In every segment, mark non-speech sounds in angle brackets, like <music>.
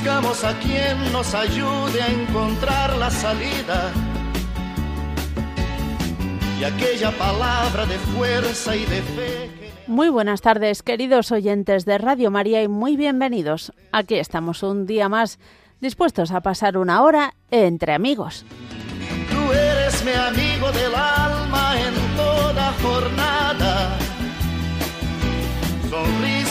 buscamos a quien nos ayude a encontrar la salida. Y aquella palabra de fuerza y de fe. Muy buenas tardes, queridos oyentes de Radio María, y muy bienvenidos. Aquí estamos un día más dispuestos a pasar una hora entre amigos. Tú eres mi amigo del alma en toda jornada.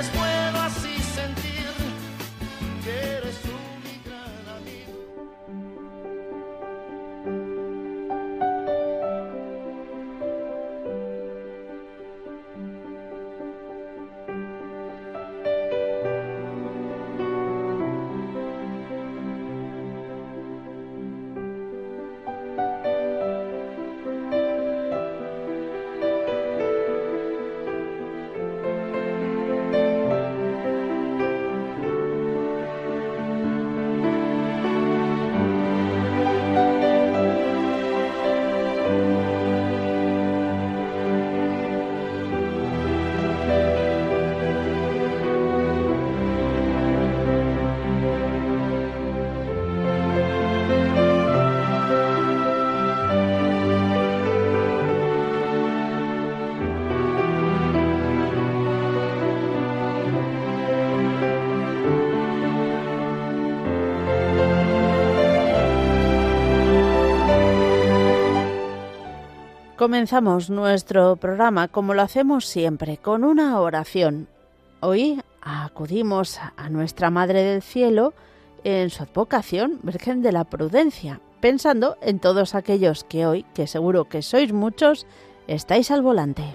pero Comenzamos nuestro programa como lo hacemos siempre, con una oración. Hoy acudimos a nuestra Madre del Cielo en su advocación, Virgen de la Prudencia, pensando en todos aquellos que hoy, que seguro que sois muchos, estáis al volante.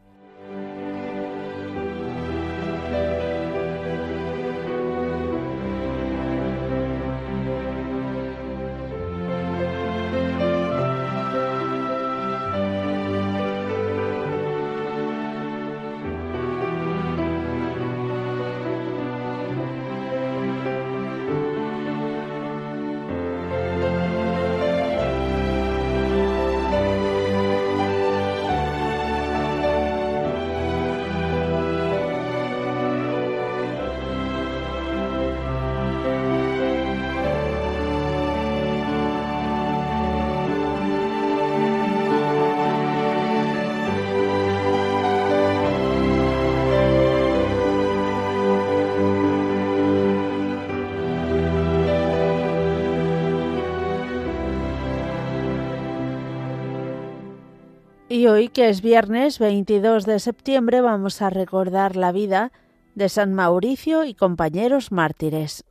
Y hoy, que es viernes 22 de septiembre, vamos a recordar la vida de San Mauricio y compañeros mártires.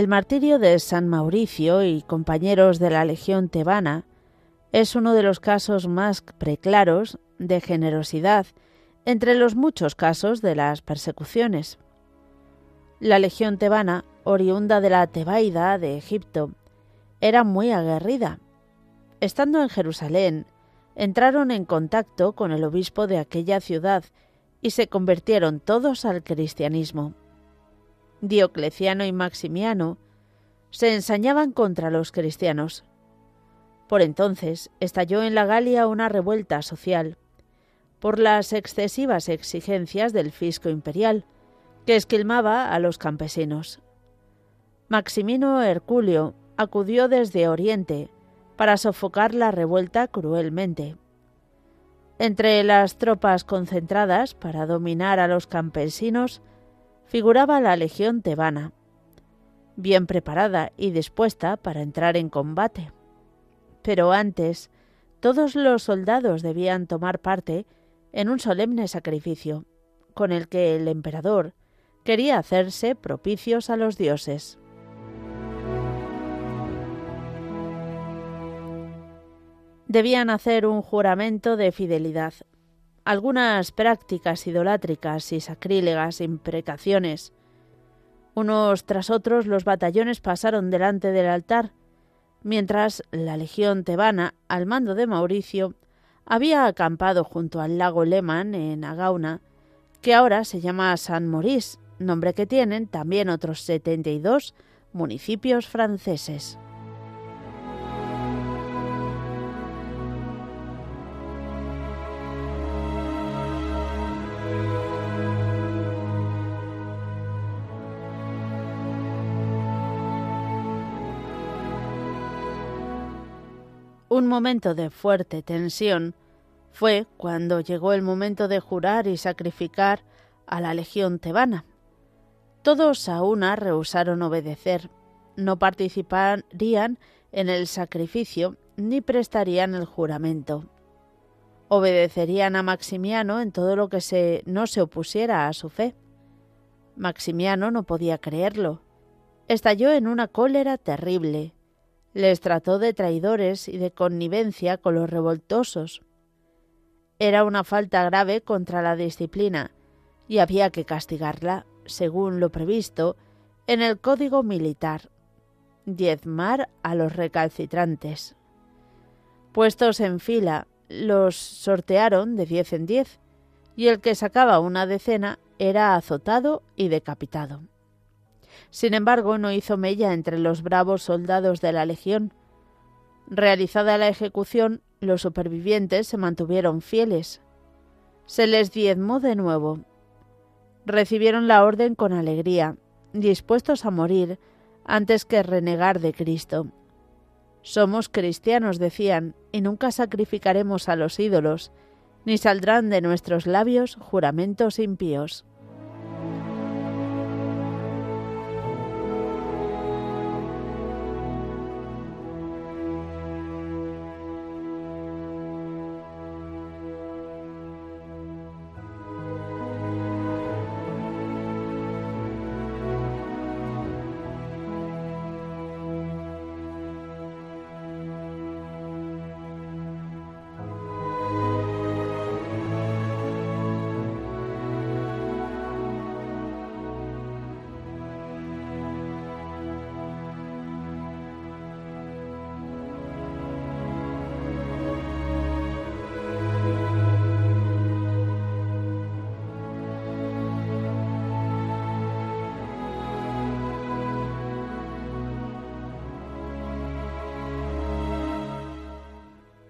El martirio de San Mauricio y compañeros de la Legión tebana es uno de los casos más preclaros de generosidad entre los muchos casos de las persecuciones. La Legión tebana, oriunda de la Tebaida de Egipto, era muy aguerrida. Estando en Jerusalén, entraron en contacto con el obispo de aquella ciudad y se convirtieron todos al cristianismo. Diocleciano y Maximiano se ensañaban contra los cristianos. Por entonces estalló en la Galia una revuelta social por las excesivas exigencias del fisco imperial, que esquilmaba a los campesinos. Maximino Herculio acudió desde Oriente para sofocar la revuelta cruelmente. Entre las tropas concentradas para dominar a los campesinos figuraba la legión tebana, bien preparada y dispuesta para entrar en combate. Pero antes, todos los soldados debían tomar parte en un solemne sacrificio, con el que el emperador quería hacerse propicios a los dioses. Debían hacer un juramento de fidelidad algunas prácticas idolátricas y sacrílegas imprecaciones. Unos tras otros los batallones pasaron delante del altar, mientras la legión tebana, al mando de Mauricio, había acampado junto al lago Leman en Agauna, que ahora se llama San Maurice, nombre que tienen también otros 72 municipios franceses. Un momento de fuerte tensión fue cuando llegó el momento de jurar y sacrificar a la legión tebana. Todos a una rehusaron obedecer, no participarían en el sacrificio ni prestarían el juramento. Obedecerían a Maximiano en todo lo que se, no se opusiera a su fe. Maximiano no podía creerlo. Estalló en una cólera terrible les trató de traidores y de connivencia con los revoltosos. Era una falta grave contra la disciplina y había que castigarla, según lo previsto, en el Código Militar. Diezmar a los recalcitrantes. Puestos en fila, los sortearon de diez en diez, y el que sacaba una decena era azotado y decapitado. Sin embargo, no hizo mella entre los bravos soldados de la Legión. Realizada la ejecución, los supervivientes se mantuvieron fieles. Se les diezmó de nuevo. Recibieron la orden con alegría, dispuestos a morir antes que renegar de Cristo. Somos cristianos, decían, y nunca sacrificaremos a los ídolos, ni saldrán de nuestros labios juramentos impíos.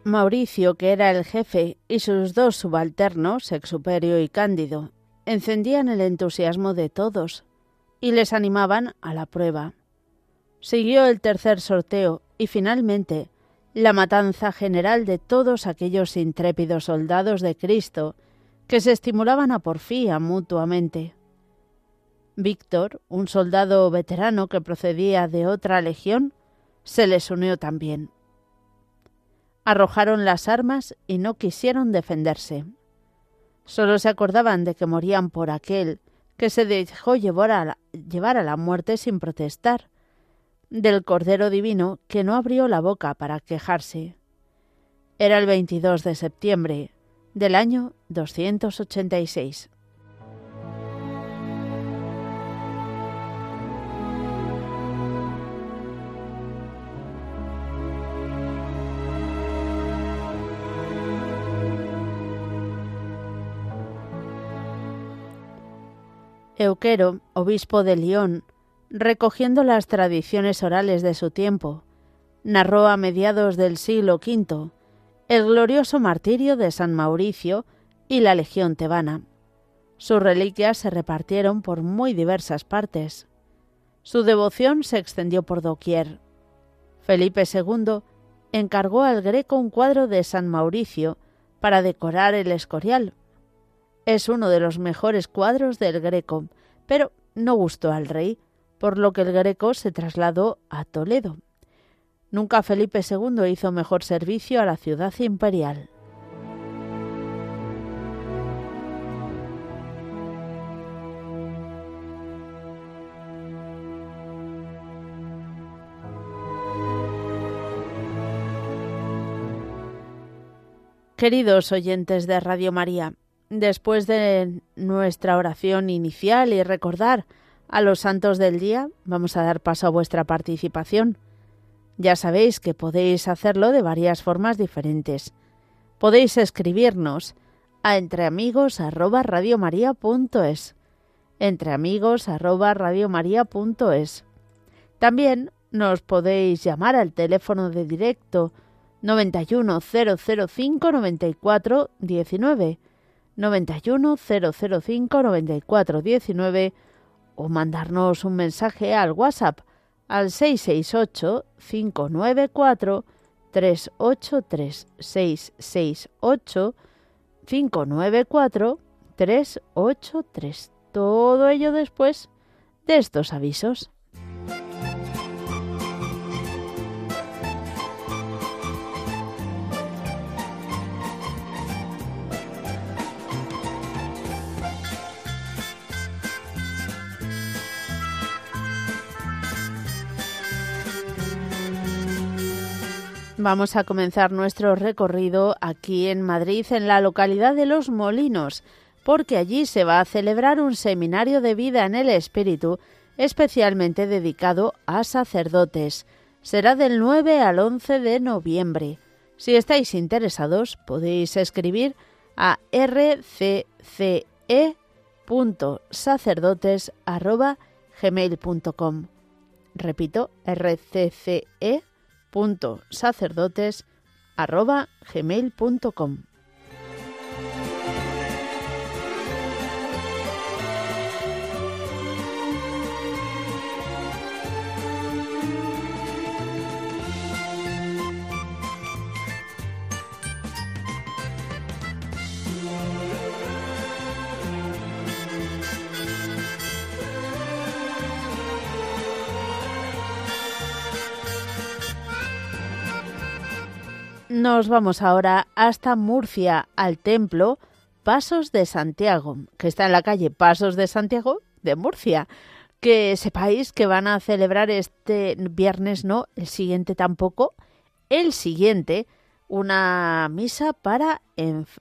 Mauricio, que era el jefe, y sus dos subalternos, Exuperio y Cándido, encendían el entusiasmo de todos y les animaban a la prueba. Siguió el tercer sorteo y finalmente la matanza general de todos aquellos intrépidos soldados de Cristo que se estimulaban a porfía mutuamente. Víctor, un soldado veterano que procedía de otra legión, se les unió también. Arrojaron las armas y no quisieron defenderse. Solo se acordaban de que morían por aquel que se dejó llevar a la, llevar a la muerte sin protestar, del Cordero Divino que no abrió la boca para quejarse. Era el 22 de septiembre del año 286. Euquero, obispo de León, recogiendo las tradiciones orales de su tiempo, narró a mediados del siglo V el glorioso martirio de San Mauricio y la Legión tebana. Sus reliquias se repartieron por muy diversas partes. Su devoción se extendió por doquier. Felipe II encargó al Greco un cuadro de San Mauricio para decorar el Escorial. Es uno de los mejores cuadros del Greco, pero no gustó al rey, por lo que el Greco se trasladó a Toledo. Nunca Felipe II hizo mejor servicio a la ciudad imperial. Queridos oyentes de Radio María, después de nuestra oración inicial y recordar a los santos del día, vamos a dar paso a vuestra participación. Ya sabéis que podéis hacerlo de varias formas diferentes. Podéis escribirnos a entreamigos@radiomaria.es. entreamigos@radiomaria.es. También nos podéis llamar al teléfono de directo 91 005 94 19 91 005 94 19 o mandarnos un mensaje al WhatsApp al 668 594 383 668 594 383. Todo ello después de estos avisos. Vamos a comenzar nuestro recorrido aquí en Madrid, en la localidad de Los Molinos, porque allí se va a celebrar un seminario de vida en el Espíritu especialmente dedicado a sacerdotes. Será del 9 al 11 de noviembre. Si estáis interesados, podéis escribir a rcce.sacerdotes.gmail.com. Repito, rcce gmail.com Nos vamos ahora hasta Murcia, al templo Pasos de Santiago, que está en la calle Pasos de Santiago de Murcia. Que sepáis que van a celebrar este viernes, no, el siguiente tampoco, el siguiente, una misa para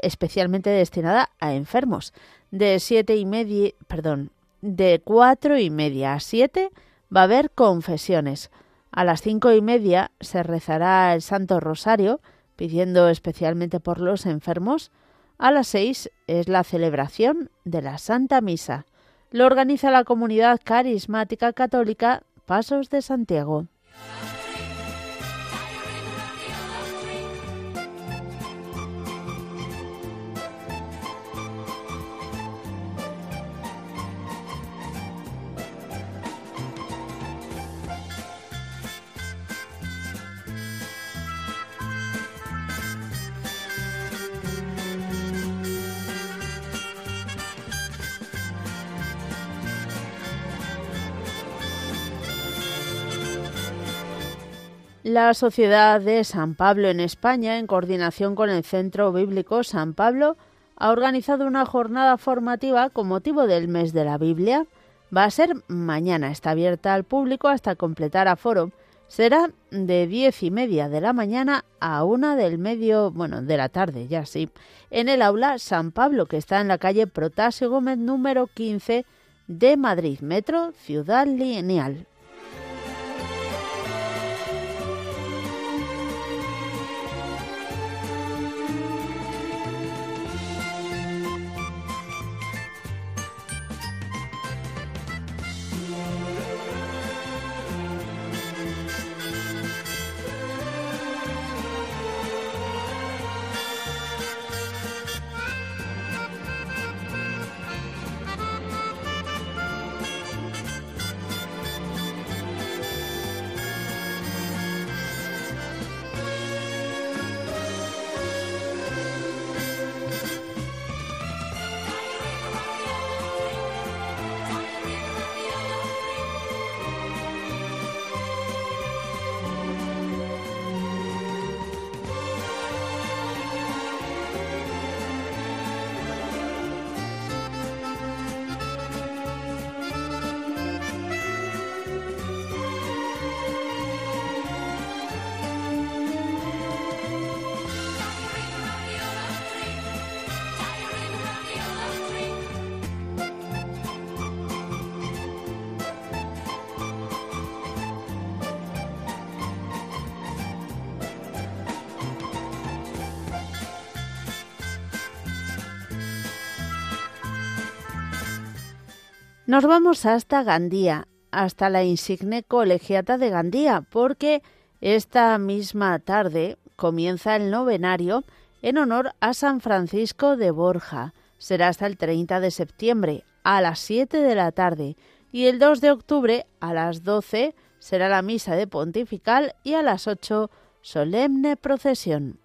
especialmente destinada a enfermos. De siete y media, perdón, de cuatro y media a siete va a haber confesiones. A las cinco y media se rezará el Santo Rosario pidiendo especialmente por los enfermos. A las seis es la celebración de la Santa Misa. Lo organiza la comunidad carismática católica Pasos de Santiago. La Sociedad de San Pablo en España, en coordinación con el Centro Bíblico San Pablo, ha organizado una jornada formativa con motivo del mes de la Biblia. Va a ser mañana, está abierta al público hasta completar aforo. Será de diez y media de la mañana a una del medio, bueno, de la tarde, ya sí, en el aula San Pablo, que está en la calle Protasio Gómez número 15 de Madrid, Metro Ciudad Lineal. Nos vamos hasta Gandía, hasta la insigne colegiata de Gandía, porque esta misma tarde comienza el novenario en honor a San Francisco de Borja. Será hasta el 30 de septiembre a las 7 de la tarde y el 2 de octubre a las 12 será la misa de pontifical y a las 8 solemne procesión.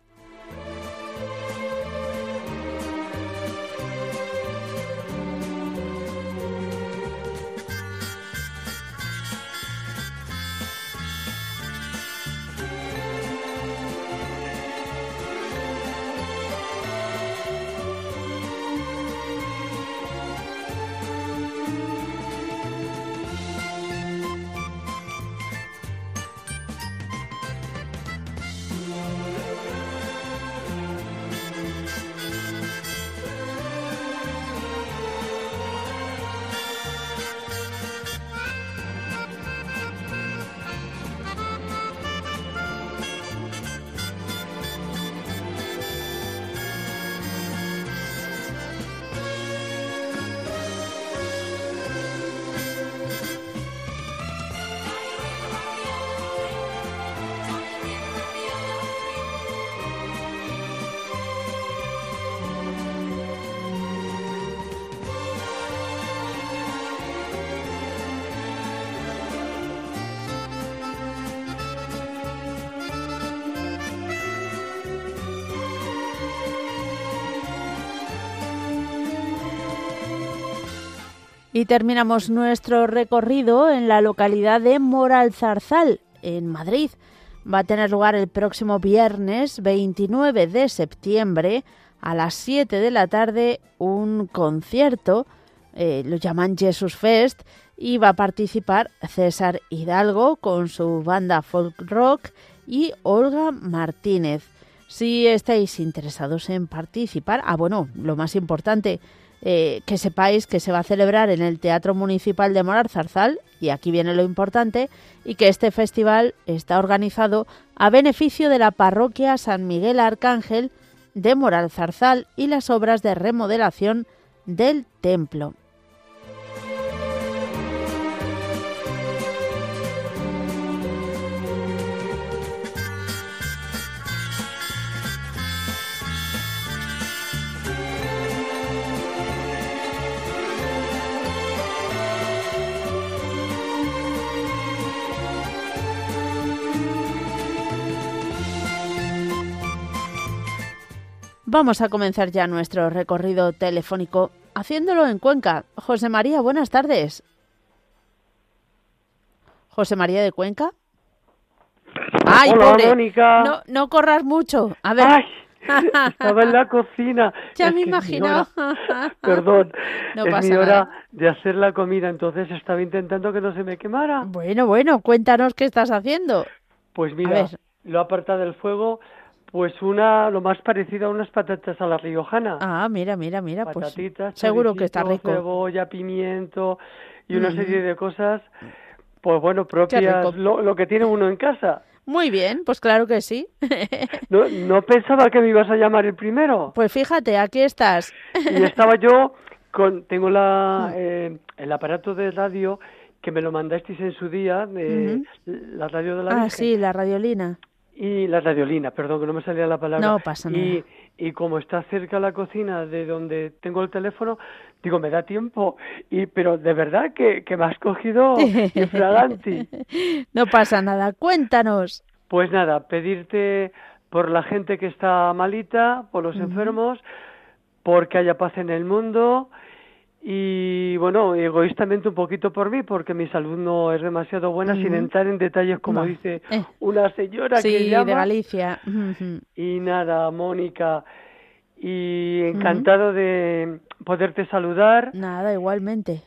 Y terminamos nuestro recorrido en la localidad de Moralzarzal, en Madrid. Va a tener lugar el próximo viernes 29 de septiembre a las 7 de la tarde un concierto, eh, lo llaman Jesus Fest, y va a participar César Hidalgo con su banda folk rock y Olga Martínez. Si estáis interesados en participar, ah bueno, lo más importante, eh, que sepáis que se va a celebrar en el Teatro Municipal de Morar Zarzal, y aquí viene lo importante, y que este festival está organizado a beneficio de la parroquia San Miguel Arcángel de Moral Zarzal y las obras de remodelación del templo. Vamos a comenzar ya nuestro recorrido telefónico haciéndolo en Cuenca. José María, buenas tardes. José María de Cuenca. Ay, Hola, pobre. Mónica. No, no corras mucho. A ver. Ay, <laughs> estaba en la cocina. Ya Es me imagino. hora- <laughs> Perdón, No es pasa mi hora nada. de hacer la comida, entonces estaba intentando que no se me quemara. Bueno, bueno, cuéntanos qué estás haciendo. Pues mira, lo he apartado del fuego, pues una, lo más parecido a unas patatas a la riojana. Ah, mira, mira, mira, pues Patatitas, seguro que está rico. Cebolla, pimiento y una Ujú. serie de cosas, pues bueno, propias, lo, lo que tiene uno en casa. Muy bien, pues claro que sí. <laughs> No, no pensaba que me ibas a llamar el primero. Pues fíjate, aquí estás. Y estaba yo con, tengo la, eh, el aparato de radio que me lo mandasteis en su día, eh, la radio de la Ah, Virgen. sí, la radiolina. Y la radiolina, perdón, que no me salía la palabra. No pasa y, nada. y como está cerca la cocina de donde tengo el teléfono, digo, me da tiempo. Y, pero de verdad que, que me has cogido <laughs> infraganti. No pasa nada, cuéntanos. Pues nada, pedirte por la gente que está malita, por los enfermos, porque haya paz en el mundo y bueno, egoístamente un poquito por mí, porque mi salud no es demasiado buena, sin entrar en detalles como dice Eh. una señora que llama. de Galicia. Y nada, Mónica, y encantado de poderte saludar Nada, igualmente.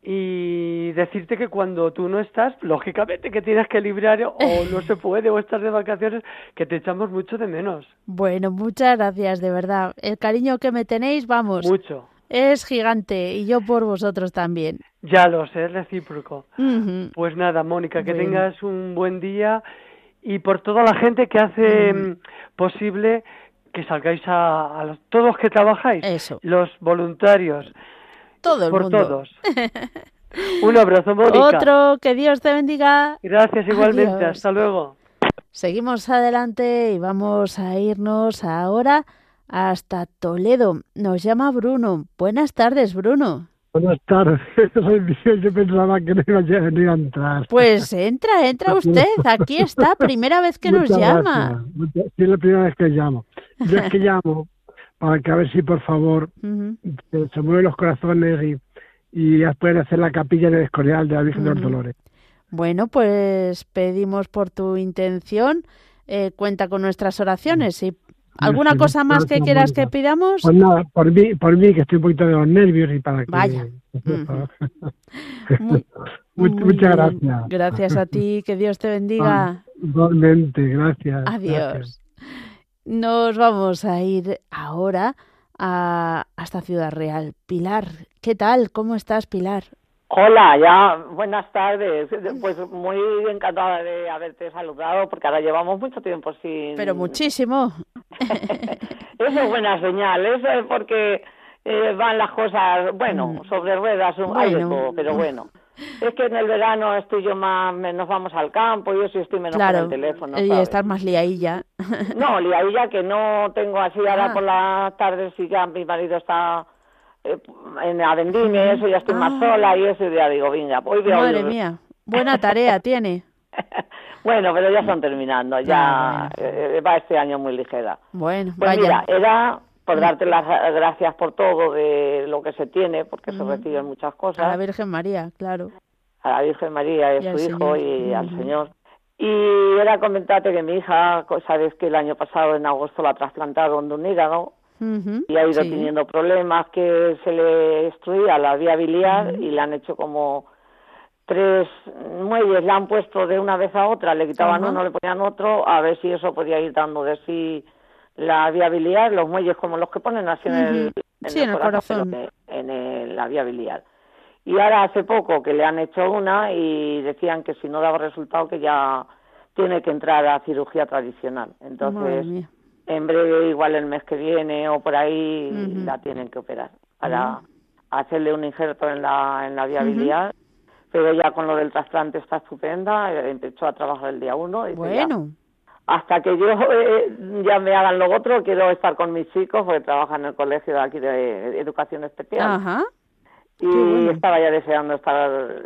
y decirte que cuando tú no estás, lógicamente que tienes que librar o <laughs> no se puede o estás de vacaciones, que te echamos mucho de menos, Bueno, muchas gracias, de verdad. El cariño que me tenéis, vamos, mucho. Es gigante y yo por vosotros también. Ya lo sé, es recíproco. Pues nada, Mónica, que Bueno. tengas un buen día y por toda la gente que hace posible que salgáis a, a los- todos los que trabajáis, Eso. los voluntarios, Todo el por mundo. todos. <laughs> Un abrazo, Mónica. Otro, que Dios te bendiga. Gracias igualmente. Adiós. Hasta luego. Seguimos adelante y vamos a irnos ahora hasta Toledo. Nos llama Bruno. Buenas tardes, Bruno. Buenas tardes. <laughs> Yo pensaba que no iba a entrar. Pues entra, entra <laughs> usted. Aquí está, primera vez que nos Muchas llama. gracias. Sí, es la primera vez que llamo. Yo es que <laughs> llamo para que a ver si, por favor, se mueven los corazones y, y ya pueden hacer la capilla en el Escorial de la Virgen de los. Dolores. Bueno, pues pedimos por tu intención. eh, cuenta con nuestras oraciones. ¿Y alguna cosa más que quieras que pidamos? Pues nada, por mí, por mí que estoy un poquito de los nervios y para que... Vaya. Muy- Mu- muy muchas gracias. Gracias a ti. Que Dios te bendiga. <laughs> Igualmente, gracias. gracias. Adiós. Nos vamos a ir ahora a, hasta Ciudad Real. Pilar, ¿qué tal? ¿Cómo estás, Pilar? Hola, ya, buenas tardes. Pues muy encantada de haberte saludado porque ahora llevamos mucho tiempo sin... Pero muchísimo. <laughs> Eso es buena señal, eso es porque eh, van las cosas, bueno, sobre ruedas, un- hay de Mm. Bueno. todo, pero bueno. Es que en el verano estoy yo más, nos vamos al campo y eso y estoy menos con claro. el teléfono, y ¿sabes? estar más liadilla. No, ya que no tengo así ahora Ah. por las tardes y ya mi marido está en la vendimia y eso, ya estoy más Ah. sola y eso y ya digo, venga, hoy voy a Madre mía, buena tarea <laughs> tiene. bueno, pero ya están terminando, ya Ah, eh, va este año muy ligera. Bueno, Pues vaya. mira, era por darte las gracias por todo de lo que se tiene, porque se Ujú. reciben muchas a cosas, la Virgen María, claro. a la Virgen María y Y a su hijo Señor. y al. Señor. Y era comentarte que mi hija, sabes que el año pasado en agosto la trasplantaron de un hígado Ujú, y ha ido sí. teniendo problemas que se le destruía la vía biliar y le han hecho como tres muelles, le han puesto de una vez a otra, le quitaban Ajá. uno, le ponían otro, a ver si eso podía ir dando de sí la vía biliar, los muelles como los que ponen así en el, Ujú. Sí, en el corazón. pero que- en el- la vía biliar. Y ahora hace poco que le han hecho una y decían que si no daba resultado que ya tiene que entrar a cirugía tradicional. Entonces. En breve, igual el mes que viene o por ahí, la tienen que operar para hacerle un injerto en la, en la biliar. Pero ya con lo del trasplante está estupenda, eh, empezó a trabajar el día uno. ya, Bueno, hasta que yo <laughs> eh, ya me hagan lo otro, quiero estar con mis chicos porque trabajan en el colegio de aquí de educación especial. ajá. Y bueno. estaba ya deseando estar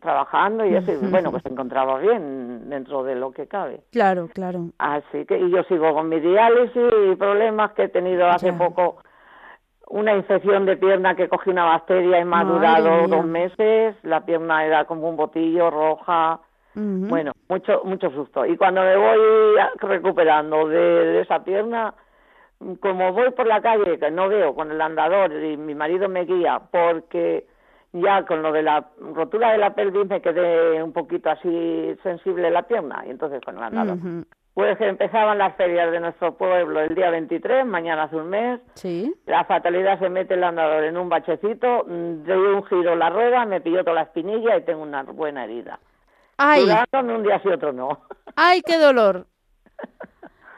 trabajando y eso. Y bueno, pues se encontraba bien dentro de lo que cabe. Claro, claro. Así que y yo sigo con mi diálisis y problemas que he tenido hace Ya. poco. Una infección de pierna que cogí una bacteria y me ha durado dos meses. La pierna era como un botillo roja. Bueno, mucho mucho susto. Y cuando me voy recuperando de, esa pierna, como voy por la calle, que no veo con el andador y mi marido me guía, porque ya con lo de la rotura de la pelvis me quedé un poquito así sensible la pierna, y entonces con el andador. Pues empezaban las ferias de nuestro pueblo el día 23, mañana hace un mes. Sí. La fatalidad se mete el andador en un bachecito, doy un giro la rueda, me pilló toda la espinilla y tengo una buena herida. ¡Ay! un día sí, otro no. ¡Ay, qué dolor! <laughs>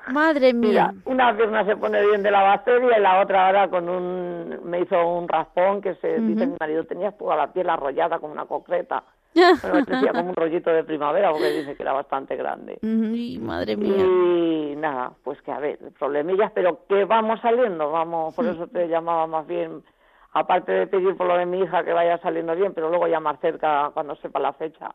Madre mía. Mira, una pierna se pone bien de la bacteria y la otra ahora con un... me hizo un raspón que se dice mi marido tenía toda la piel arrollada como una concreta. <laughs> Bueno, decía como un rollito de primavera porque dice que era bastante grande. Y madre mía. Y nada, pues que a ver, problemillas, pero que vamos saliendo, vamos, por eso te llamaba más bien, aparte de pedir por lo de mi hija que vaya saliendo bien, pero luego llamar cerca cuando sepa la fecha.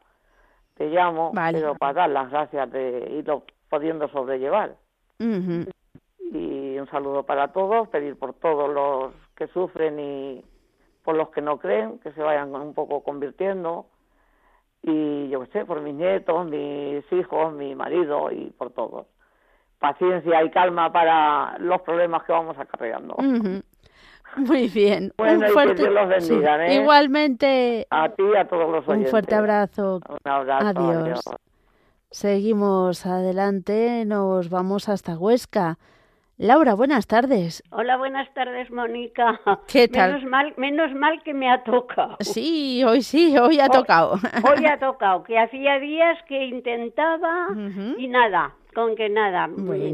Te llamo, pero para dar las gracias de irlo pudiendo sobrellevar. Y un saludo para todos, pedir por todos los que sufren y por los que no creen, que se vayan un poco convirtiendo y yo qué sé, por mis nietos, mis hijos, mi marido y por todos. Paciencia y calma para los problemas que vamos acarreando. Muy bien. <laughs> Bueno, un fuerte... que Dios los bendiga. ¿eh? Igualmente. A ti y a todos los oyentes. Un fuerte abrazo. Un abrazo. adiós. Seguimos adelante, nos vamos hasta Huesca. Laura, buenas tardes. Hola, buenas tardes, Mónica. <laughs> ¿Qué tal? Menos mal, menos mal que me ha tocado. Sí, hoy sí, hoy ha tocado. Hoy ha <laughs> tocado, que hacía días que intentaba y nada, con que nada.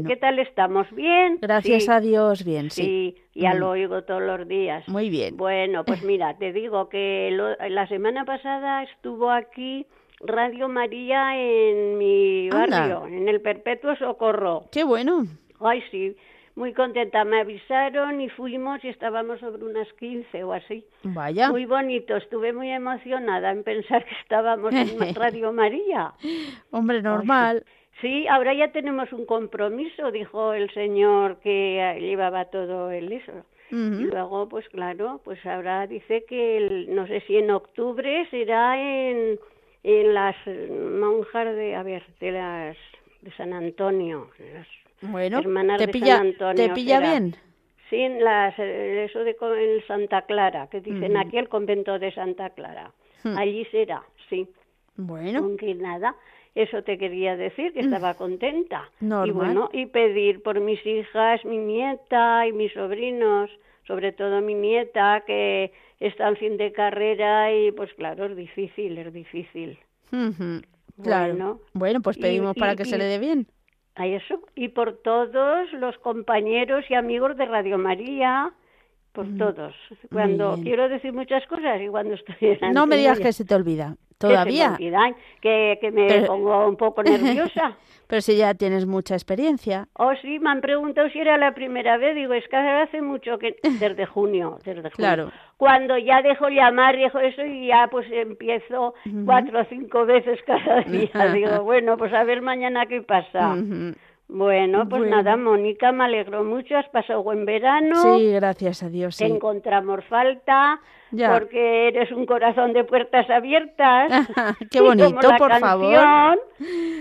¿Qué tal estamos? ¿Bien? Gracias a Dios, bien, sí. Sí, ya lo oigo todos los días. Muy bien. Bueno, pues <laughs> mira, te digo que la semana pasada estuvo aquí Radio María en mi barrio, en el Perpetuo Socorro. Qué bueno. Ay, sí muy contenta. Me avisaron y fuimos y estábamos sobre unas 15 o así. Vaya. Muy bonito. Estuve muy emocionada en pensar que estábamos en <laughs> Radio María. Hombre, normal. sí. ahora ya tenemos un compromiso, dijo el señor que llevaba todo el eso. Y luego, pues claro, pues ahora dice que el, no sé si en octubre será en, en las monjas de, a ver, de las de San Antonio, las bueno, ¿te pilla, ¿te pilla bien? Sí, en las, eso de en Santa Clara, que dicen aquí el convento de Santa Clara. Hmm. Allí será, sí. Bueno. Aunque nada, eso te quería decir, que estaba contenta. Normal. Y bueno, y pedir por mis hijas, mi nieta y mis sobrinos, sobre todo mi nieta, que está al fin de carrera y pues claro, es difícil, es difícil. Claro. Bueno, pues pedimos para que se le dé bien a eso y por todos los compañeros y amigos de Radio María, por todos. Cuando quiero decir muchas cosas y cuando estoy <laughs> en No me digas que se te olvida. ¿Todavía? Que, que, me pongo un poco <laughs> nerviosa. Pero si ya tienes mucha experiencia. Oh, sí, me han preguntado si era la primera vez. Digo, es que hace mucho que... <laughs> Desde junio, desde junio. Claro. Cuando ya dejo llamar, dejo eso y ya pues empiezo cuatro o cinco veces cada <laughs> día. Digo, bueno, pues a ver mañana qué pasa. Bueno, pues nada, Mónica, me alegro mucho. Has pasado buen verano. Sí, gracias a Dios. Te encontramos falta. Porque eres un corazón de puertas abiertas. <laughs> Qué bonito, por favor.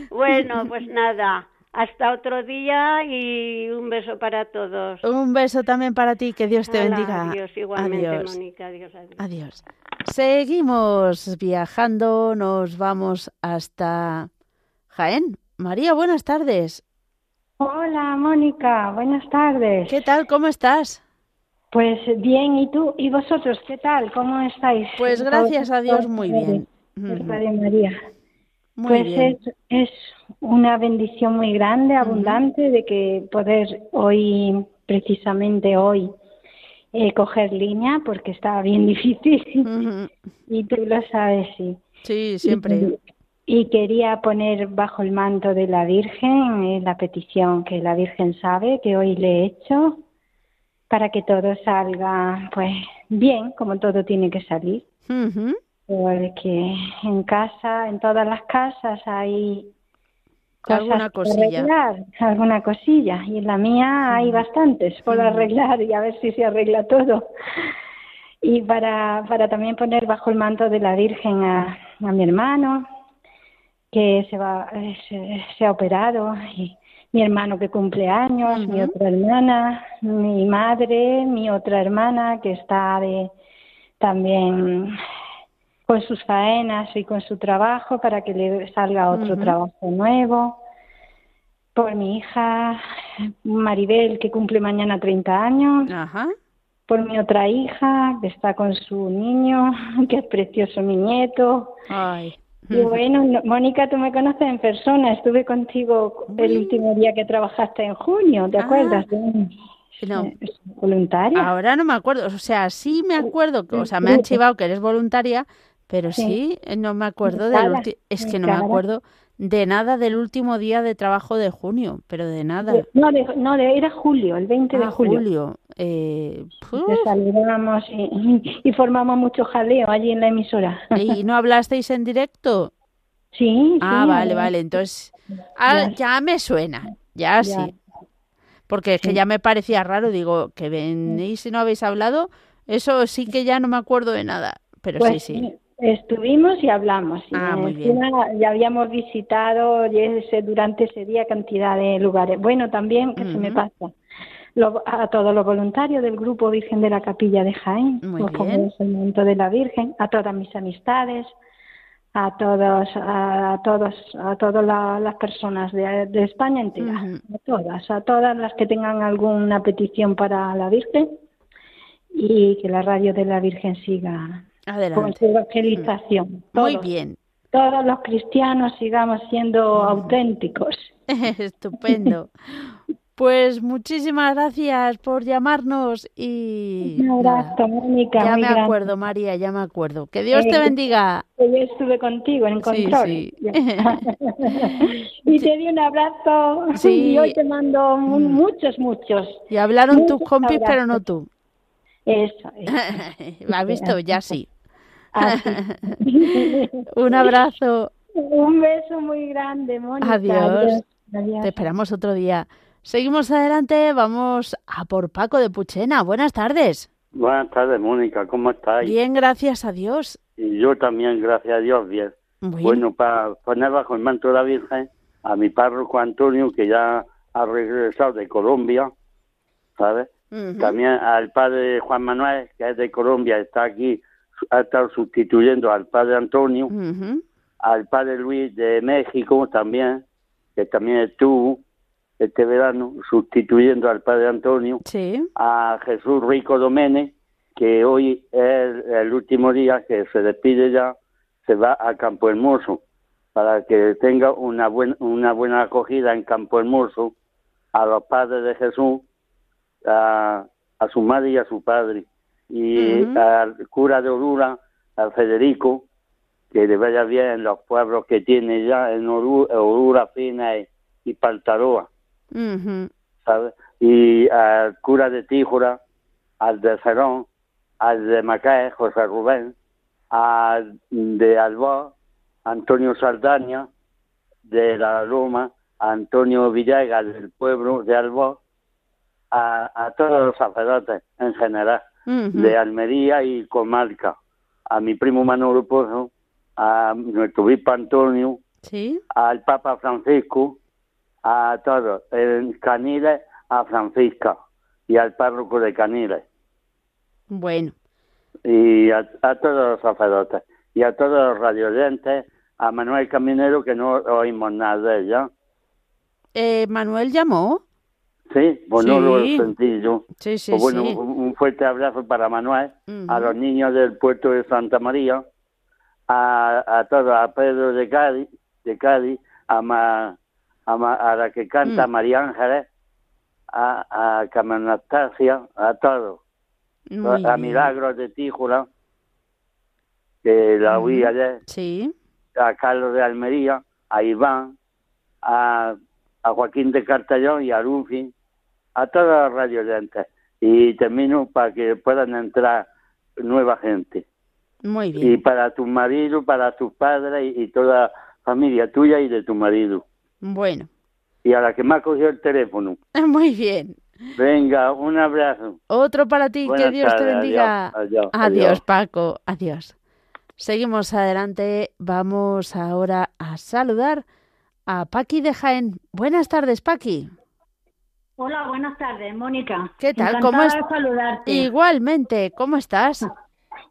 Bueno, <laughs> pues nada. Hasta otro día y un beso para todos. Un beso también para ti, que Dios te bendiga. Adiós, igualmente, Mónica. Adiós, adiós. Seguimos viajando, nos vamos hasta Jaén. María, buenas tardes. Hola, Mónica, buenas tardes. ¿Qué tal? ¿Cómo estás? Pues bien, ¿y tú? ¿Y vosotros qué tal? ¿Cómo estáis? Pues gracias a Dios muy bien. Padre María. Muy pues bien. Es, es una bendición muy grande, abundante, de que poder hoy, precisamente hoy, eh, coger línea, porque estaba bien <laughs> difícil. Y tú lo sabes, sí. Sí, siempre. Y quería poner bajo el manto de la Virgen eh, la petición que la Virgen sabe que hoy le he hecho para que todo salga pues bien, como todo tiene que salir. Porque en casa, en todas las casas hay cosas alguna cosilla. arreglar, alguna cosilla. Y en la mía hay bastantes por arreglar y a ver si se arregla todo. Y para, para también poner bajo el manto de la Virgen a, a mi hermano, que se va se, ha operado y mi hermano que cumple años, mi otra hermana, mi madre, mi otra hermana que está de también con sus faenas y con su trabajo para que le salga otro trabajo nuevo. Por mi hija Maribel, que cumple mañana 30 años. Por mi otra hija, que está con su niño, <laughs> que es precioso mi nieto. Y bueno, Mónica, tú me conoces en persona. Estuve contigo el último día que trabajaste en junio, ¿te ah. acuerdas? No. ¿Voluntaria? Ahora no me acuerdo. O sea, sí me acuerdo, que, o sea, me han chivado que eres voluntaria, pero sí, eh, no me acuerdo del Es que no me acuerdo de nada del último día de trabajo de junio, pero de nada. No, de, no era julio, el 20 de ah, julio. julio. Eh, saludamos y, y, formamos mucho jaleo allí en la emisora. ¿Y no <laughs> hablasteis en directo? Sí. Ah, vale, vale. Entonces, ah, ya. me suena, ya, sí. Porque es que ya me parecía raro, digo, que venís y no habéis hablado, eso sí que ya no me acuerdo de nada, pero sí, pues sí. Estuvimos y hablamos. Ah, muy bien. Ya habíamos visitado ese, durante ese día cantidad de lugares. Bueno, también, que se me pasa, a todos los voluntarios del Grupo Virgen de la Capilla de Jaén, muy el momento de la Virgen, a todas mis amistades, a todos, a todos, a todas las personas de, España entera, a todas, a todas las que tengan alguna petición para la Virgen y que la radio de la Virgen siga con su evangelización. Mm. Muy bien. Todos los cristianos sigamos siendo mm. auténticos. <laughs> Estupendo. Pues muchísimas gracias por llamarnos y... Un abrazo, Mónica. Ya me acuerdo, María, ya me acuerdo. Que Dios te eh, bendiga. Yo estuve contigo en control. Sí, <laughs> <laughs> y te di un abrazo y hoy te mando mm. muchos, muchos. Y hablaron tus compis, pero no tú. Eso. ¿Lo has visto? Ya sí. <laughs> Un abrazo. Un beso muy grande, Mónica. Adiós. Te esperamos otro día. Seguimos adelante, vamos a por Paco de Puchena. Buenas tardes. Buenas tardes, Mónica, ¿cómo estás? Bien, gracias a Dios. Y yo también, gracias a Dios, bien. Bueno, para poner bajo el manto de la Virgen a mi párroco Antonio, que ya ha regresado de Colombia, ¿sabes? También al padre Juan Manuel, que es de Colombia, está aquí ha estado sustituyendo al padre Antonio, al padre Luis de México también, que también estuvo este verano sustituyendo al padre Antonio, a Jesús Rico Domene, que hoy es el último día que se despide ya, se va a Campo Hermoso, para que tenga una, buena una buena acogida en Campo Hermoso a los padres de Jesús, a, a su madre y a su padre y al cura de Orura, al Federico, que le vaya bien en los pueblos que tiene ya en Orura, Fina y, y Paltaroa, ¿sabes? Y al cura de Tíjura, al de Cerón, al de Macaé, José Rubén, al de Alba, Antonio Saldaña, de la Roma, Antonio Villegas, del pueblo de Alba, a, a todos los sacerdotes en general de Almería y comarca, a mi primo Manolo Pozo, a nuestro obispo Antonio, al Papa Francisco, a todos, en Caniles a Francisca y al párroco de Caniles. Bueno. Y a, todos los sacerdotes y a todos los radioyentes, a Manuel Caminero que no oímos nada de ella. Eh, ¿Manuel llamó? Sí, pues no lo sentí yo. Sí, sí, pues bueno, un fuerte abrazo para Manuel, a los niños del puerto de Santa María, a, a todos, a Pedro de Cádiz, de Cádiz a, a, la que canta mm. María Ángeles, a, a a todos. a Milagros de Tíjula, que la oí ayer. Sí. A Carlos de Almería, a Iván, a, a Joaquín de Cartallón y a Lufi, a todas las radioyentes y termino para que puedan entrar nueva gente. Muy bien. Y para tu marido, para tus padres y, toda familia tuya y de tu marido. Bueno. Y a la que me ha cogido el teléfono. <laughs> Muy bien. Venga, un abrazo. Otro para ti, que Dios te bendiga. Adiós, adiós, Paco, adiós. Seguimos adelante. Vamos ahora a saludar a Paqui de Jaén. Buenas tardes, Paqui. Hola, buenas tardes, Mónica. ¿Qué tal? ¿Cómo estás? saludarte. Igualmente, ¿cómo estás?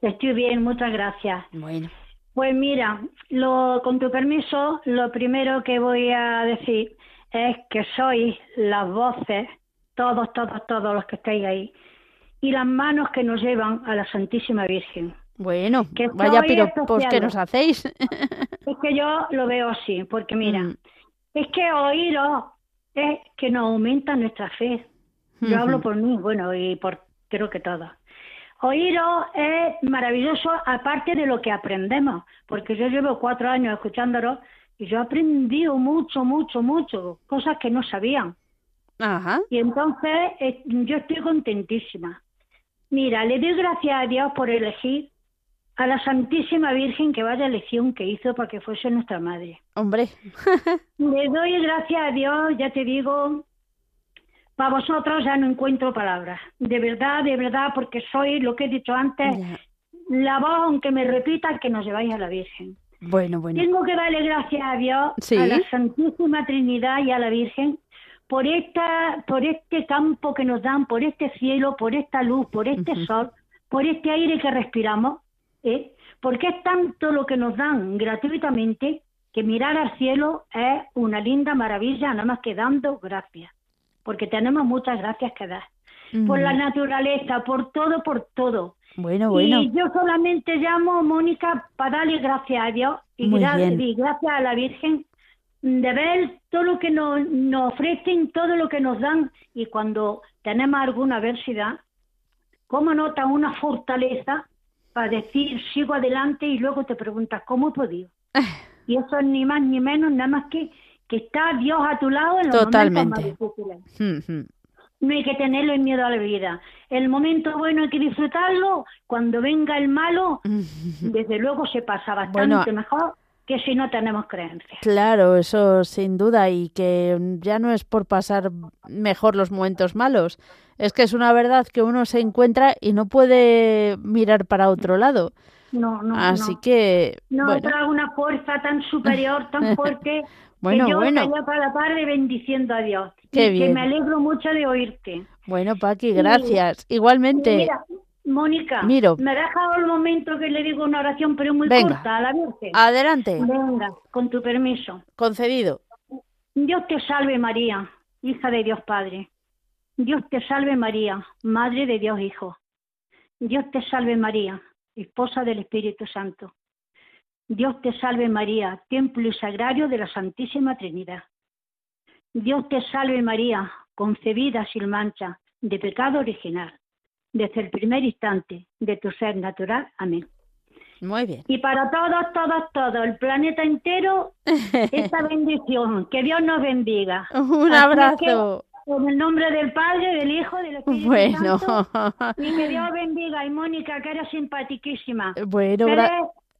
Estoy bien, muchas gracias. Bueno. Pues mira, lo, con tu permiso, lo primero que voy a decir es que sois las voces, todos, todos, todos los que estáis ahí, y las manos que nos llevan a la Santísima Virgen. Bueno, vaya pues que nos hacéis. Es que yo lo veo así, porque mira, mm. es que oíros es que nos aumenta nuestra fe. Yo hablo por mí, bueno, y por creo que todas. Oíros es maravilloso, aparte de lo que aprendemos, porque yo llevo cuatro años escuchándolo y yo he aprendido mucho, mucho, mucho, cosas que no sabían. Ajá. Y entonces eh, yo estoy contentísima. Mira, le doy gracias a Dios por elegir a la Santísima Virgen que vaya elección que hizo para que fuese nuestra madre. Hombre. <laughs> Le doy gracias a Dios, ya te digo, para vosotros ya no encuentro palabras. De verdad, de verdad, porque soy lo que he dicho antes, la voz, aunque me repita, que nos lleváis a la Virgen. Bueno, bueno. Tengo que darle gracias a Dios, a la Santísima Trinidad y a la Virgen, por esta, por este campo que nos dan, por este cielo, por esta luz, por este sol, por este aire que respiramos ¿eh? porque es tanto lo que nos dan gratuitamente que mirar al cielo es una linda maravilla, nada más que dando gracias, porque tenemos muchas gracias que dar. Por la naturaleza, por todo, por todo. Bueno, bueno. Y yo solamente llamo, Mónica, para darle gracias a Dios y, gracias a la Virgen de ver todo lo que nos, nos, ofrecen, todo lo que nos dan y cuando tenemos alguna adversidad, cómo nota una fortaleza para decir sigo adelante y luego te preguntas cómo he podido. <laughs> y eso es ni más ni menos, nada más que que está Dios a tu lado en los Totalmente. momentos más difíciles. No hay que tenerle miedo a la vida. El momento bueno hay que disfrutarlo. Cuando venga el malo, desde luego se pasa bastante mejor que si no tenemos creencias. Claro, eso sin duda, y que ya no es por pasar mejor los momentos malos, es que es una verdad que uno se encuentra y no puede mirar para otro lado. No, no. Así que. No, bueno. una fuerza tan superior, tan <laughs> fuerte. bueno, que yo bueno. para la tarde bendiciendo a Dios. Qué y Que me alegro mucho de oírte. Bueno, Paqui, gracias. Igualmente. Mira, Mónica, Miro. me ha dejado el momento que le digo una oración, pero muy corta a la Virgen. Adelante. Venga, con tu permiso. Concedido. Dios te salve María, hija de Dios Padre. Dios te salve María, Madre de Dios Hijo. Dios te salve María, esposa del Espíritu Santo. Dios te salve María, templo y sagrario de la Santísima Trinidad. Dios te salve María, concebida sin mancha, de pecado original desde el primer instante de tu ser natural. Amén. Muy bien. Y para todos, todos, todos, el planeta entero, <laughs> esta bendición. Que Dios nos bendiga. Un abrazo. En el nombre del Padre, del Hijo, del Espíritu bueno. Santo. <laughs> Y que Dios bendiga. Y Mónica, que eres simpaticísima. Bueno,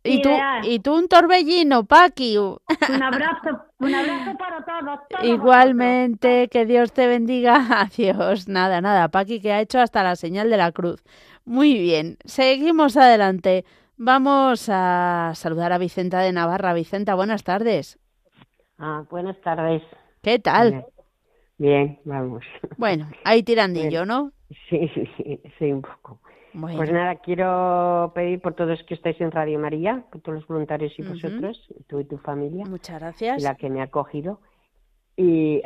y tú, y tú un torbellino, Paqui. Un <laughs> abrazo, un abrazo para todos. Igualmente, que Dios te bendiga. <laughs> Adiós. Nada, nada, Paqui que ha hecho hasta la señal de la cruz. Muy bien, seguimos adelante. Vamos a saludar a Vicenta de Navarra. Vicenta, buenas tardes. Ah, buenas tardes. ¿Qué tal? Bien, vamos. Bueno, ahí tirandillo, ¿no? Sí, sí, sí, un poco. Pues nada, quiero pedir por todos que estáis en Radio María, por todos los voluntarios y vosotros, tú y tu familia. Muchas gracias. La que me ha acogido. Y.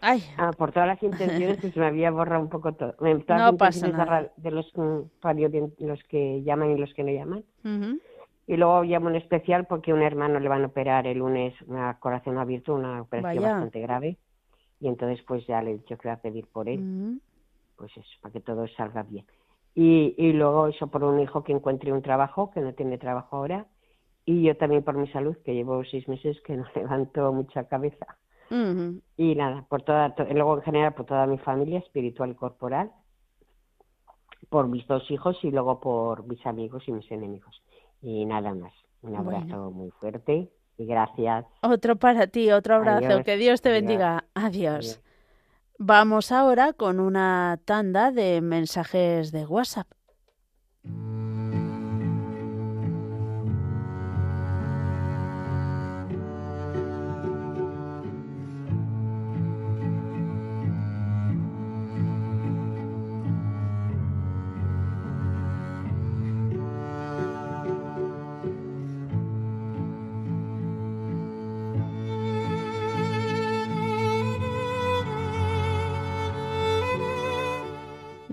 Ay. Ah, por todas las intenciones, pues me había borrado un poco todo. no pasa nada. De los, los que llaman y los que no llaman. Y luego llamo en especial porque a un hermano le van a operar el lunes una corazón abierto, una operación bastante grave. Y entonces, pues ya le he dicho que voy a pedir por él pues eso, para que todo salga bien. Y, y luego eso por un hijo que encuentre un trabajo, que no tiene trabajo ahora, y yo también por mi salud, que llevo seis meses que no <laughs> levanto mucha cabeza. Y nada, por toda, luego en general por toda mi familia espiritual y corporal, por mis dos hijos y luego por mis amigos y mis enemigos. Y nada más. Un abrazo muy fuerte y gracias. Otro para ti, otro abrazo. que Dios te bendiga. Adiós. Vamos ahora con una tanda de mensajes de WhatsApp.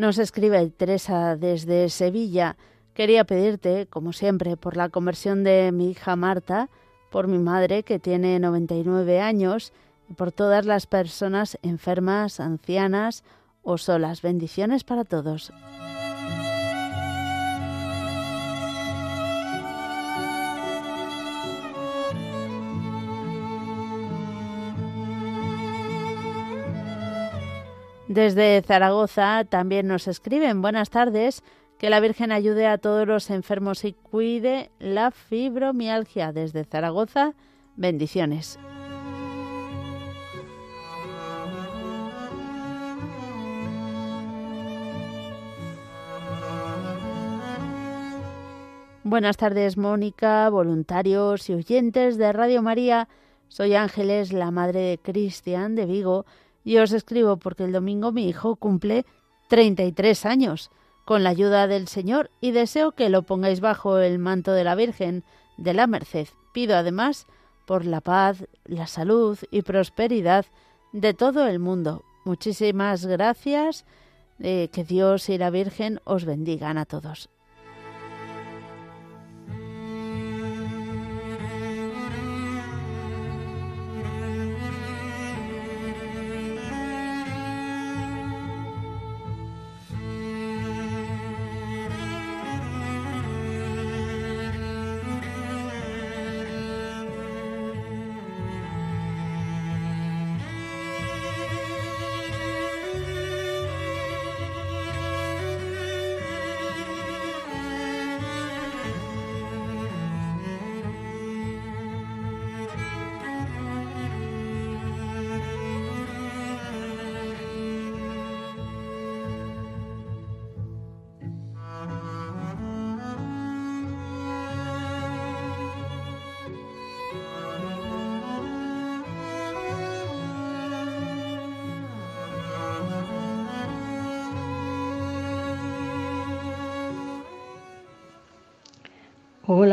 Nos escribe Teresa desde Sevilla. Quería pedirte, como siempre, por la conversión de mi hija Marta, por mi madre que tiene 99 años y por todas las personas enfermas, ancianas o solas. Bendiciones para todos. Desde Zaragoza también nos escriben buenas tardes, que la Virgen ayude a todos los enfermos y cuide la fibromialgia. Desde Zaragoza, bendiciones. Buenas tardes, Mónica, voluntarios y oyentes de Radio María. Soy Ángeles, la madre de Cristian de Vigo y os escribo porque el domingo mi hijo cumple 33 años, con la ayuda del Señor, y deseo que lo pongáis bajo el manto de la Virgen de la Merced. Pido además por la paz, la salud y prosperidad de todo el mundo. Muchísimas gracias. Eh, que Dios y la Virgen os bendigan a todos.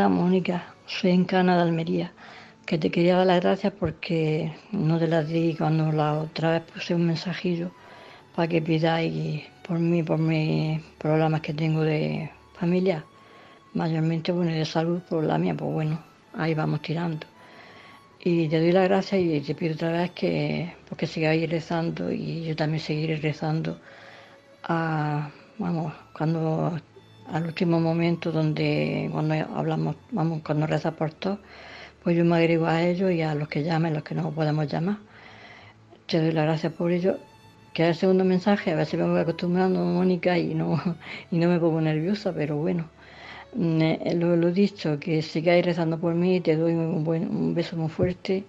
Mónica, soy Encana de Almería, que te quería dar las gracias porque no te las di cuando la otra vez puse un mensajillo para que pidáis por mí, por mis problemas que tengo de familia, mayormente bueno de salud, por la mía, pues bueno, ahí vamos tirando. Y te doy las gracias y te pido otra vez que, pues sigáis rezando y yo también seguiré rezando a, vamos, cuando al último momento donde cuando hablamos, vamos, cuando reza por todos, pues yo me agrego a ellos y a los que llamen, los que no podemos llamar. Te doy las gracias por ello. Que el segundo mensaje, a veces me voy acostumbrando, Mónica, y no, <laughs> y no me pongo nerviosa, pero bueno, lo, lo dicho, que sigáis rezando por mí, te doy un, buen, un beso muy fuerte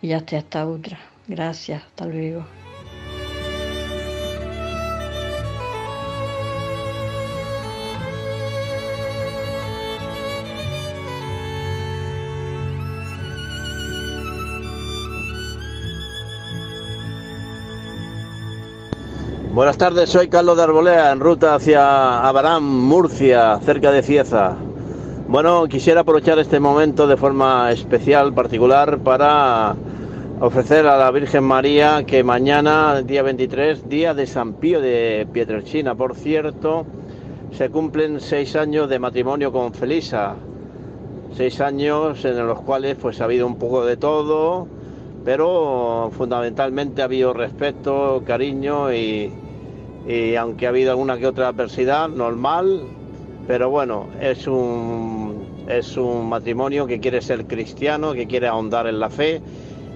y hasta esta otra. Gracias, hasta luego. Buenas tardes, soy Carlos de Arbolea, en ruta hacia Abarán, Murcia, cerca de Cieza. Bueno, quisiera aprovechar este momento de forma especial, particular, para ofrecer a la Virgen María que mañana, día 23, día de San Pío de Pietrelcina, por cierto, se cumplen seis años de matrimonio con Felisa. Seis años en los cuales pues ha habido un poco de todo, pero fundamentalmente ha habido respeto, cariño y, y aunque ha habido alguna que otra adversidad, normal, pero bueno, es un, es un matrimonio que quiere ser cristiano, que quiere ahondar en la fe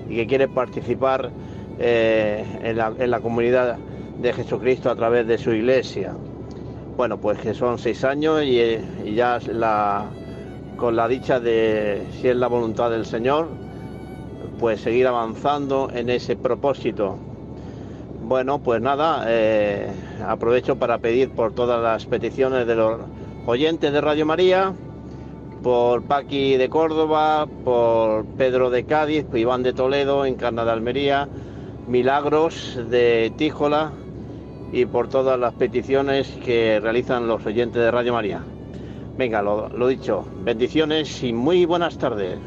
y que quiere participar eh, en, la, en, la, comunidad de Jesucristo a través de su iglesia. Bueno, pues que son seis años y, ya con la dicha de, si es la voluntad del Señor, pues seguir avanzando en ese propósito bueno, pues nada, eh, aprovecho para pedir por todas las peticiones de los oyentes de Radio María, por Paqui de Córdoba, por Pedro de Cádiz, por Iván de Toledo, Encarna de Almería, Milagros de Tíjola y por todas las peticiones que realizan los oyentes de Radio María. Venga, lo, lo dicho, bendiciones y muy buenas tardes.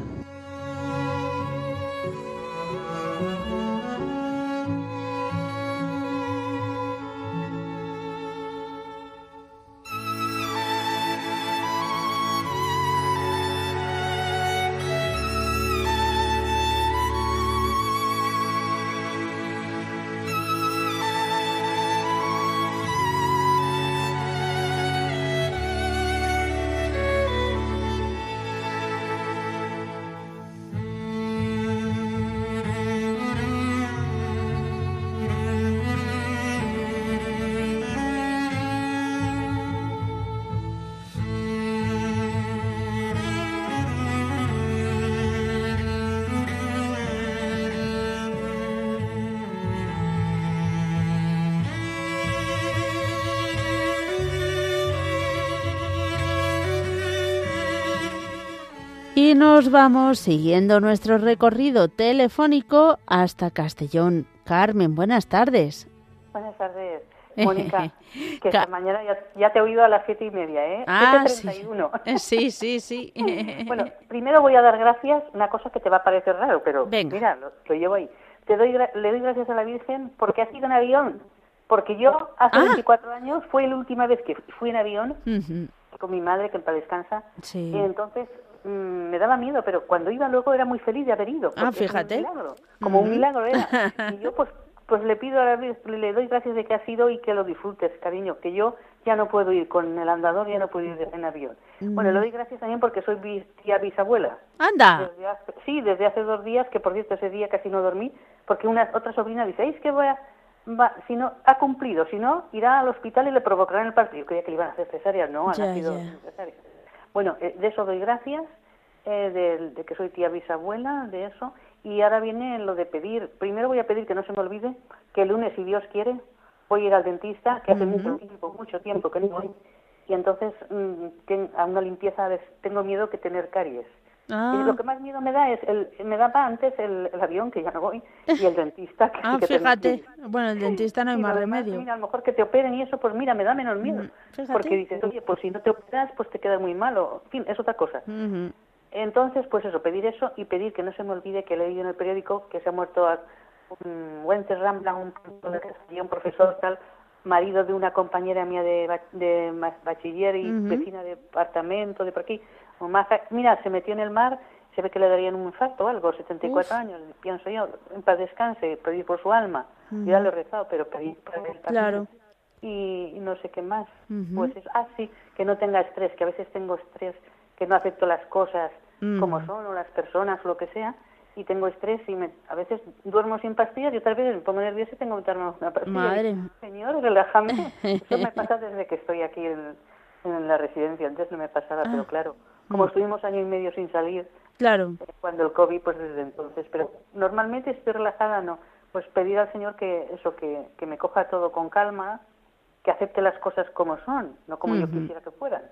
Nos vamos siguiendo nuestro recorrido telefónico hasta Castellón. Carmen, buenas tardes. Buenas tardes. <laughs> Mónica, que esta mañana ya, te he oído a las siete y media, ¿eh? Ah, <laughs> sí. sí, sí, <laughs> bueno, primero voy a dar gracias, una cosa que te va a parecer raro, pero mira, lo, llevo ahí. Te doy, le doy gracias a la Virgen porque ha sido en avión. Porque yo hace 24 ah. años fue la última vez que fui en avión con mi madre, que en paz descansa. Y entonces me daba miedo, pero cuando iba luego era muy feliz de haber ido. Ah, fíjate. como un milagro era. <laughs> Y yo pues pues le pido a la le doy gracias de que ha sido y que lo disfrutes, cariño, que yo ya no puedo ir con el andador, ya no puedo ir en avión. Bueno, le doy gracias también porque soy tía bisabuela. Anda. sí, desde hace dos días, que por cierto ese día casi no dormí, porque una otra sobrina dice, es que voy a, va, si no, ha cumplido, si no, irá al hospital y le provocarán el partido. Creía que le iban a hacer cesárea, no, ha nacido cesárea. Bueno, eh, de eso doy gracias, eh, de, de que soy tía bisabuela, de eso, y ahora viene lo de pedir. Primero voy a pedir que no se me olvide que el lunes, si Dios quiere, voy a ir al dentista, que hace mucho tiempo, mucho tiempo que no voy. Y entonces mm, a una limpieza tengo miedo que tener caries. Ah. Y lo que más miedo me da es, el, me daba antes el, avión, que ya no voy, y el dentista. Que, <laughs> ah, fíjate. Bueno, el dentista no hay más remedio. Mira, a lo mejor que te operen y eso, pues mira, me da menos miedo. Mm, porque dices, oye, pues si no te operas, pues te queda muy malo. En fin, es otra cosa. Entonces, pues eso, pedir eso y pedir que no se me olvide que he leído en el periódico que se ha muerto a un Wences Rambla, un, un profesor tal, marido de una compañera mía de, de bachiller y vecina de apartamento, de por aquí. Mira, se metió en el mar, se ve que le darían un infarto o algo, 74 años, pienso yo, en paz descanse, pedir por su alma. Yo ya lo he rezado, pero pedir por él Claro. Y, no sé qué más. Pues es, ah, sí, que no tenga estrés, que a veces tengo estrés que no acepto las cosas como son o las personas o lo que sea y tengo estrés y me, a veces duermo sin pastillas y otras veces me pongo nerviosa y tengo que tomar una pastilla. Madre. Señor, relájame. <laughs> Eso me pasa desde que estoy aquí en, la residencia. Antes no me pasaba, pero ah. claro, como mm. estuvimos año y medio sin salir, claro. Eh, cuando el COVID, pues desde entonces. Pero normalmente estoy relajada, no. Pues pedir al Señor que eso, que, que me coja todo con calma, que acepte las cosas como son, no como yo quisiera que fueran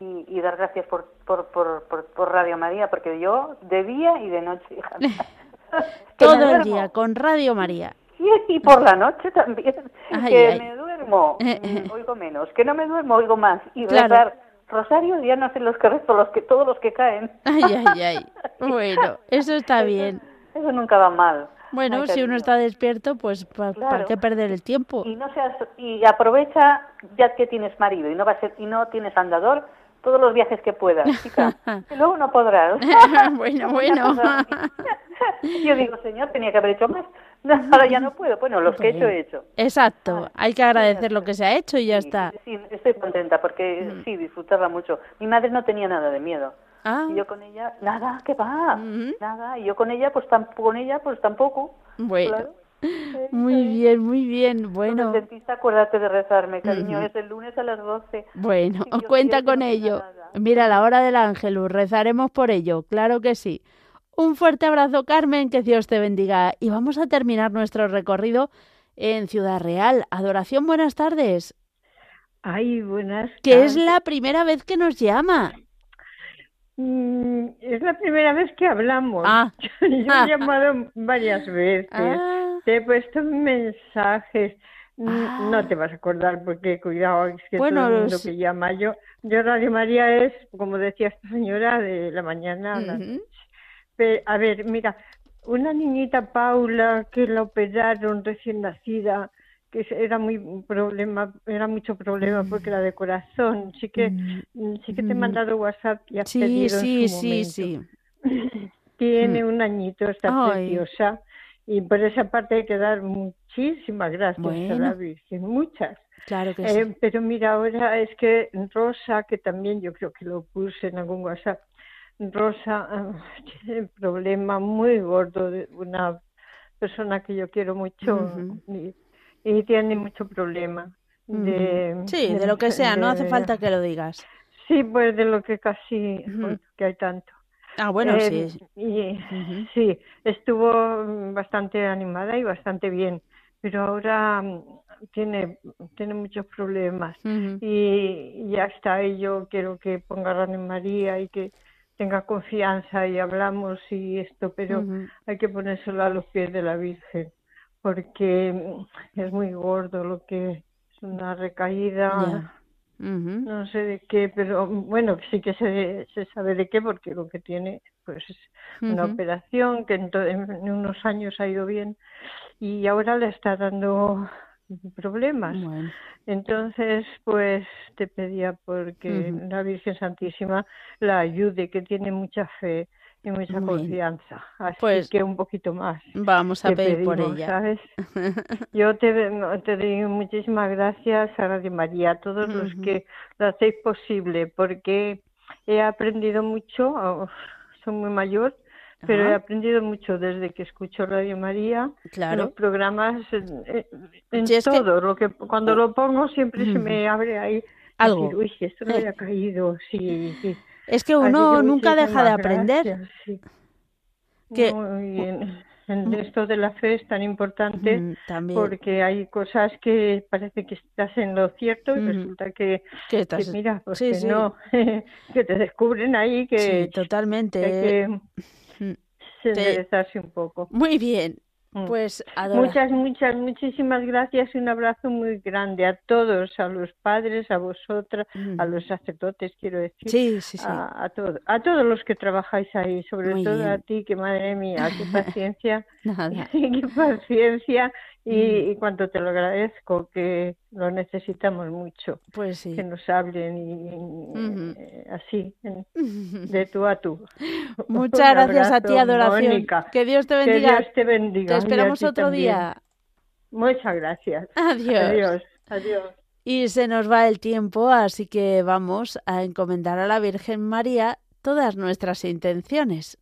y, dar gracias por, por, por, por, Radio María, porque yo de día y de noche, <laughs> <laughs> Todo el día con Radio María. y por la noche también, que me duermo, <laughs> mm, oigo menos, que no me duermo, oigo más, y claro. Rosario ya no sé los que resto, los que, todos los que caen. Ay, ay, ay. <laughs> Bueno, eso está bien. Eso, nunca va mal. Bueno, si uno está despierto, pues ¿para qué perder el tiempo? Y no seas, y aprovecha ya que tienes marido y no va a ser y no tienes andador, todos los viajes que puedas, chica. <laughs> y luego no podrás. <laughs> bueno, bueno. Yo digo, señor, tenía que haber hecho más. <laughs> ahora ya no puedo. Bueno, los que he hecho, he hecho. Exacto. Hay que agradecer lo que se ha hecho y ya está. Sí, estoy contenta porque mm. sí, disfrutarla mucho. Mi madre no tenía nada de miedo. Ah. Y yo con ella, nada, ¿qué va? Nada. Y yo con ella, pues tampoco, con ella, pues tampoco. Bueno. <laughs> Muy bien, muy bien. Bueno. dentista, acuérdate de rezarme, cariño. Es el lunes a las 12. Bueno, cuenta con ello. Mira, la hora del ángel, rezaremos por ello, claro que sí. Un fuerte abrazo, Carmen, que Dios te bendiga. Y vamos a terminar nuestro recorrido en Ciudad Real. Adoración, buenas tardes. Ay, buenas. Que es la primera vez que nos llama. Mm, es la primera vez que hablamos. Ah. <laughs> Yo he llamado varias veces. Ah. Te he puesto mensajes. Ah. No te vas a acordar porque cuidado, es que todo el mundo que llama yo. Yo Radio María es, como decía esta señora, de la mañana a. a ver, mira, una niñita Paula que la operaron recién nacida, que era muy problema, era mucho problema porque era de corazón. Sí que, mm. sí que te he mandado WhatsApp y has sí, sí, sí, sí. <laughs> Tiene mm. un añito, está preciosa. Y por esa parte hay que dar muchísimas gracias a la Virgen, muchas. Claro que sí. Eh, pero mira, ahora es que Rosa, que también yo creo que lo puse en algún WhatsApp, Rosa ah, <laughs> tiene un problema muy gordo de una persona que yo quiero mucho y tiene mucho problema. De, sí, de, lo que sea, no hace falta que lo digas. Sí, pues de lo que casi, que hay tanto. Ah, bueno, sí. Y, <laughs> Sí, estuvo bastante animada y bastante bien, pero ahora mm, tiene, tiene muchos problemas y ya está, y yo quiero que ponga a María y que tenga confianza y hablamos y esto, pero hay que ponérselo a los pies de la Virgen, porque es muy gordo lo que es una recaída. No sé de qué, pero bueno, sí que se, se sabe de qué, porque lo que tiene pues es una operación que en, en, unos años ha ido bien y ahora le está dando problemas. Entonces, pues te pedía porque la Virgen Santísima la ayude, que tiene mucha fe y mucha confianza. Así pues, que un poquito más. Vamos a pedir por ella. ¿sabes? <laughs> Yo te, te doy muchísimas gracias a Radio María, a todos los que lo hacéis posible, porque he aprendido mucho, oh, soy muy mayor, pero he aprendido mucho desde que escucho Radio María, claro. los programas, en, todo. lo que cuando lo pongo siempre se me abre ahí algo. Uy, esto no había caído, sí, sí. Es que uno nunca deja de aprender. Que... en, esto de la fe es tan importante porque hay cosas que parece que estás en lo cierto y resulta que, que, mira, pues que no, <laughs> que te descubren ahí que, totalmente. que enderezarse un poco. Muy bien. Mm. Pues muchas, muchas, muchísimas gracias y un abrazo muy grande a todos, a los padres, a vosotras, mm. a los sacerdotes, quiero decir, sí, sí, sí. A, a, a todos los que trabajáis ahí, sobre todo a ti, que madre mía, qué <laughs> paciencia, <laughs> qué paciencia Mm. y, cuánto te lo agradezco, que lo necesitamos mucho. Pues sí. Que nos hablen y, eh, así, <laughs> de tú a tú. <laughs> Muchas gracias a ti, Adoración. Que Dios te bendiga. Que Dios te bendiga. Te esperamos otro día. Muchas gracias. Adiós. Adiós. Adiós. Y se nos va el tiempo, así que vamos a encomendar a la Virgen María todas nuestras intenciones.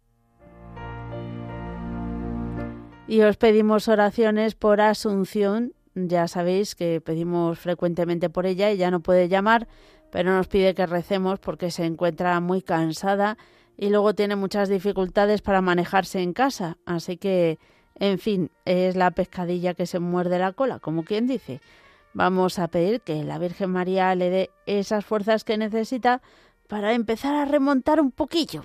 Y os pedimos oraciones por Asunción. Ya sabéis que pedimos frecuentemente por ella. Ella no puede llamar, pero nos pide que recemos porque se encuentra muy cansada y luego tiene muchas dificultades para manejarse en casa. Así que, en fin, es la pescadilla que se muerde la cola, como quien dice. Vamos a pedir que la Virgen María le dé esas fuerzas que necesita para empezar a remontar un poquillo.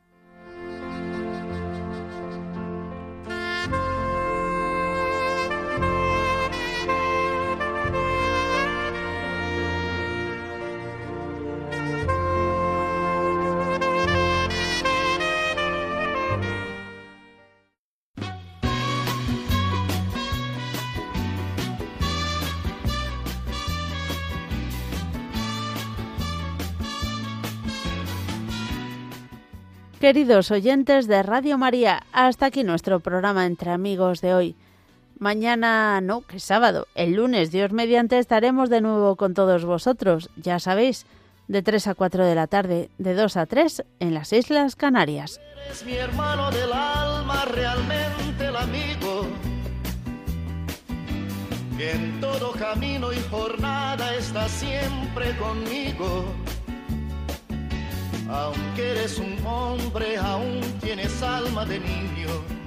Queridos oyentes de Radio María, hasta aquí nuestro programa entre amigos de hoy. Mañana, no, que es sábado, el lunes, Dios mediante, estaremos de nuevo con todos vosotros, ya sabéis, de 3 a 4 de la tarde, de 2 a 3 en las Islas Canarias. Eres mi hermano del alma, realmente el amigo, que en todo camino y jornada está siempre conmigo aunque eres un hombre, aún tienes alma de niño